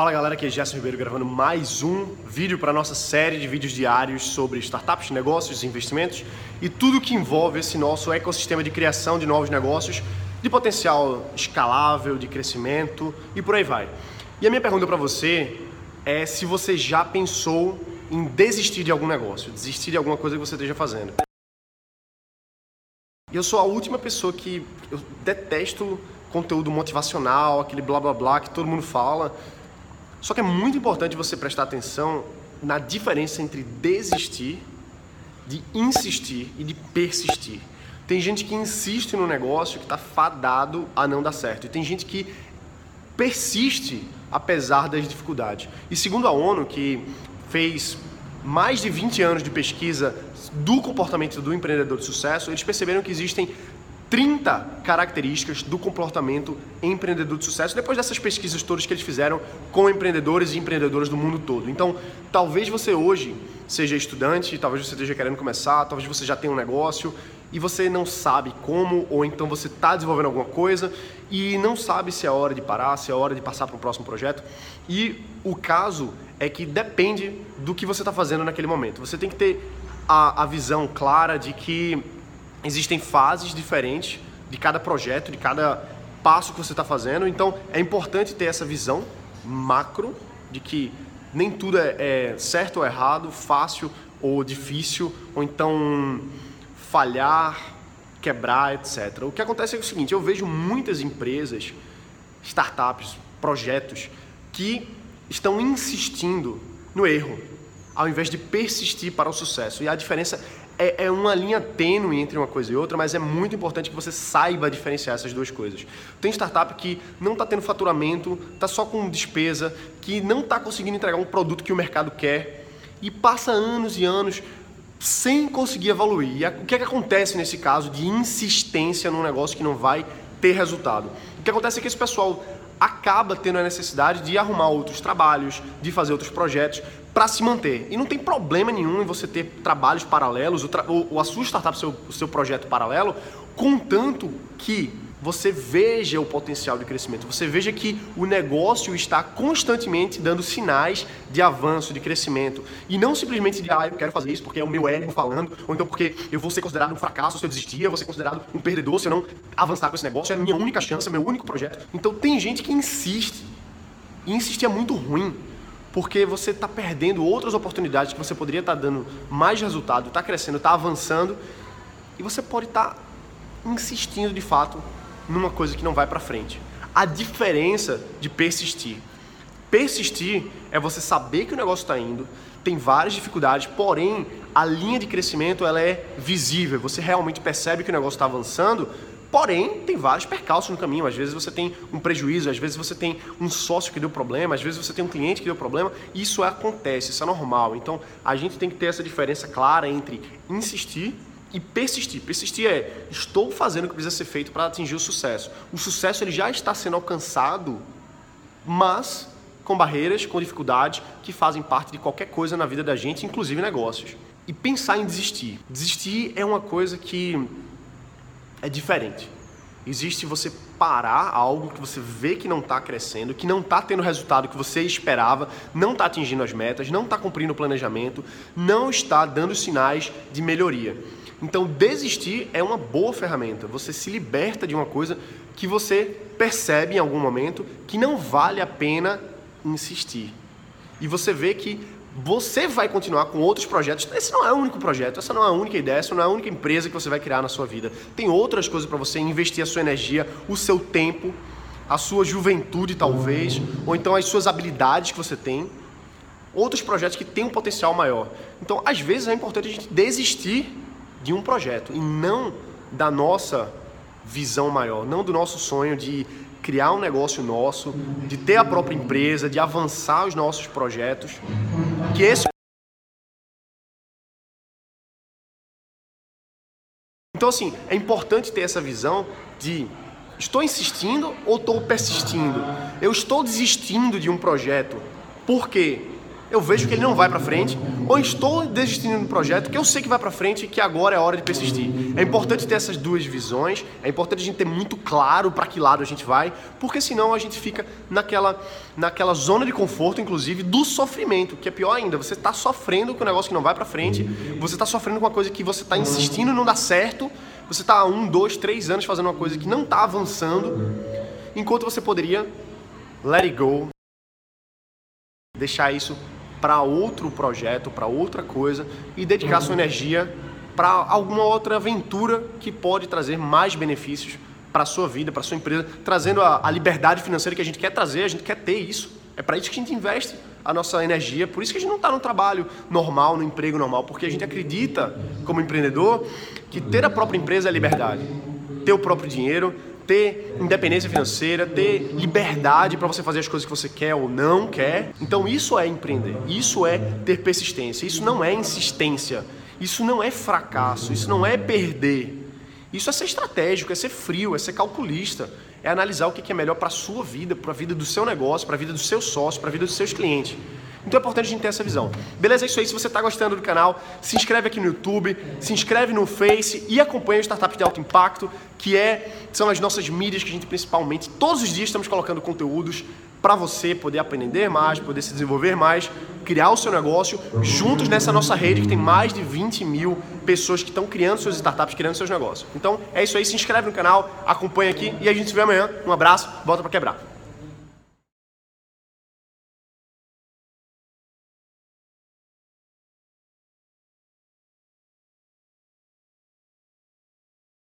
Fala galera, aqui é Gerson Ribeiro gravando mais um vídeo para nossa série de vídeos diários sobre startups, negócios, investimentos e tudo que envolve esse nosso ecossistema de criação de novos negócios de potencial escalável, de crescimento e por aí vai. E a minha pergunta para você é se você já pensou em desistir de algum negócio, desistir de alguma coisa que você esteja fazendo. E eu sou a última pessoa que eu detesto conteúdo motivacional, aquele blá blá blá que todo mundo fala. Só que é muito importante você prestar atenção na diferença entre desistir, de insistir e de persistir. Tem gente que insiste no negócio que está fadado a não dar certo. E tem gente que persiste apesar das dificuldades. E segundo a ONU, que fez mais de 20 anos de pesquisa do comportamento do empreendedor de sucesso, eles perceberam que existem 30 características do comportamento empreendedor de sucesso, depois dessas pesquisas todas que eles fizeram com empreendedores e empreendedoras do mundo todo. Então, talvez você hoje seja estudante, talvez você esteja querendo começar, talvez você já tenha um negócio e você não sabe como, ou então você está desenvolvendo alguma coisa e não sabe se é hora de parar, se é hora de passar para o próximo projeto. E o caso é que depende do que você está fazendo naquele momento. Você tem que ter a, a visão clara de que existem fases diferentes de cada projeto, de cada passo que você está fazendo. Então é importante ter essa visão macro de que nem tudo é, é, certo ou errado, fácil ou difícil, ou então falhar, quebrar, etc. O que acontece é o seguinte: eu vejo muitas empresas, startups, projetos que estão insistindo no erro, ao invés de persistir para o sucesso. E a diferença é, é, uma linha tênue entre uma coisa e outra, mas é muito importante que você saiba diferenciar essas duas coisas. Tem startup que não está tendo faturamento, está só com despesa, que não está conseguindo entregar um produto que o mercado quer e passa anos e anos sem conseguir evoluir. E o que, é que acontece nesse caso de insistência num negócio que não vai ter resultado? O que acontece é que esse pessoal acaba tendo a necessidade de arrumar outros trabalhos, de fazer outros projetos para se manter. E não tem problema nenhum em você ter trabalhos paralelos, ou, a sua startup, seu, o seu projeto paralelo, contanto que você veja o potencial de crescimento, você veja que o negócio está constantemente dando sinais de avanço, de crescimento. E não simplesmente de, ah, eu quero fazer isso porque é o meu ego falando, ou então porque eu vou ser considerado um fracasso se eu desistir, eu vou ser considerado um perdedor se eu não avançar com esse negócio, é a minha única chance, é meu único projeto. Então tem gente que insiste, e insistir é muito ruim, porque você está perdendo outras oportunidades que você poderia estar tá dando mais resultado, está crescendo, está avançando, e você pode estar tá insistindo de fato numa coisa que não vai para frente. A diferença de persistir. Persistir é você saber que o negócio está indo, tem várias dificuldades, porém a linha de crescimento ela é visível. Você realmente percebe que o negócio está avançando, porém tem vários percalços no caminho. Às vezes você tem um prejuízo, às vezes você tem um sócio que deu problema, às vezes você tem um cliente que deu problema. Isso acontece, isso é normal. Então a gente tem que ter essa diferença clara entre insistir e persistir. Persistir é estou fazendo o que precisa ser feito para atingir o sucesso. O sucesso ele já está sendo alcançado, mas com barreiras, com dificuldades que fazem parte de qualquer coisa na vida da gente, inclusive negócios. E pensar em desistir. Desistir é uma coisa que é diferente. Existe você parar algo que você vê que não está crescendo, que não está tendo o resultado que você esperava, não está atingindo as metas, não está cumprindo o planejamento, não está dando sinais de melhoria. Então, desistir é uma boa ferramenta. Você se liberta de uma coisa que você percebe em algum momento que não vale a pena insistir. E você vê que você vai continuar com outros projetos. Esse não é o único projeto, essa não é a única ideia, essa não é a única empresa que você vai criar na sua vida. Tem outras coisas para você investir a sua energia, o seu tempo, a sua juventude talvez, ou então as suas habilidades que você tem. Outros projetos que têm um potencial maior. Então, às vezes é importante a gente desistir de um projeto e não da nossa visão maior, não do nosso sonho de criar um negócio nosso, de ter a própria empresa, de avançar os nossos projetos, que esse Então assim, é importante ter essa visão de estou insistindo ou estou persistindo? Eu estou desistindo de um projeto porque eu vejo que ele não vai para frente, ou estou desistindo do projeto que eu sei que vai para frente e que agora é hora de persistir. É importante ter essas duas visões, é importante a gente ter muito claro para que lado a gente vai, porque senão a gente fica naquela, naquela zona de conforto, inclusive, do sofrimento, que é pior ainda. Você está sofrendo com um negócio que não vai para frente, você está sofrendo com uma coisa que você está insistindo e não dá certo, você está há um, dois, três anos fazendo uma coisa que não está avançando, enquanto você poderia let it go, deixar isso para outro projeto, para outra coisa e dedicar sua energia para alguma outra aventura que pode trazer mais benefícios para sua vida, para sua empresa, trazendo a, a, liberdade financeira que a gente quer trazer, a gente quer ter isso. É para isso que a gente investe a nossa energia, por isso que a gente não está no trabalho normal, no emprego normal, porque a gente acredita, como empreendedor, que ter a própria empresa é liberdade. Ter o próprio dinheiro, ter independência financeira, ter liberdade para você fazer as coisas que você quer ou não quer. Então isso é empreender, isso é ter persistência, isso não é insistência, isso não é fracasso, isso não é perder. Isso é ser estratégico, é ser frio, é ser calculista, é analisar o que é melhor para a sua vida, para a vida do seu negócio, para a vida do seu sócio, para a vida dos seus clientes. Então é importante a gente ter essa visão. Beleza? É isso aí. Se você está gostando do canal, se inscreve aqui no YouTube, se inscreve no Face e acompanha o Startup de Alto Impacto, que é, são as nossas mídias que a gente principalmente, todos os dias estamos colocando conteúdos para você poder aprender mais, poder se desenvolver mais, criar o seu negócio juntos nessa nossa rede que tem mais de 20 mil pessoas que estão criando suas startups, criando seus negócios. Então é isso aí, se inscreve no canal, acompanha aqui e a gente se vê amanhã. Um abraço, volta para quebrar.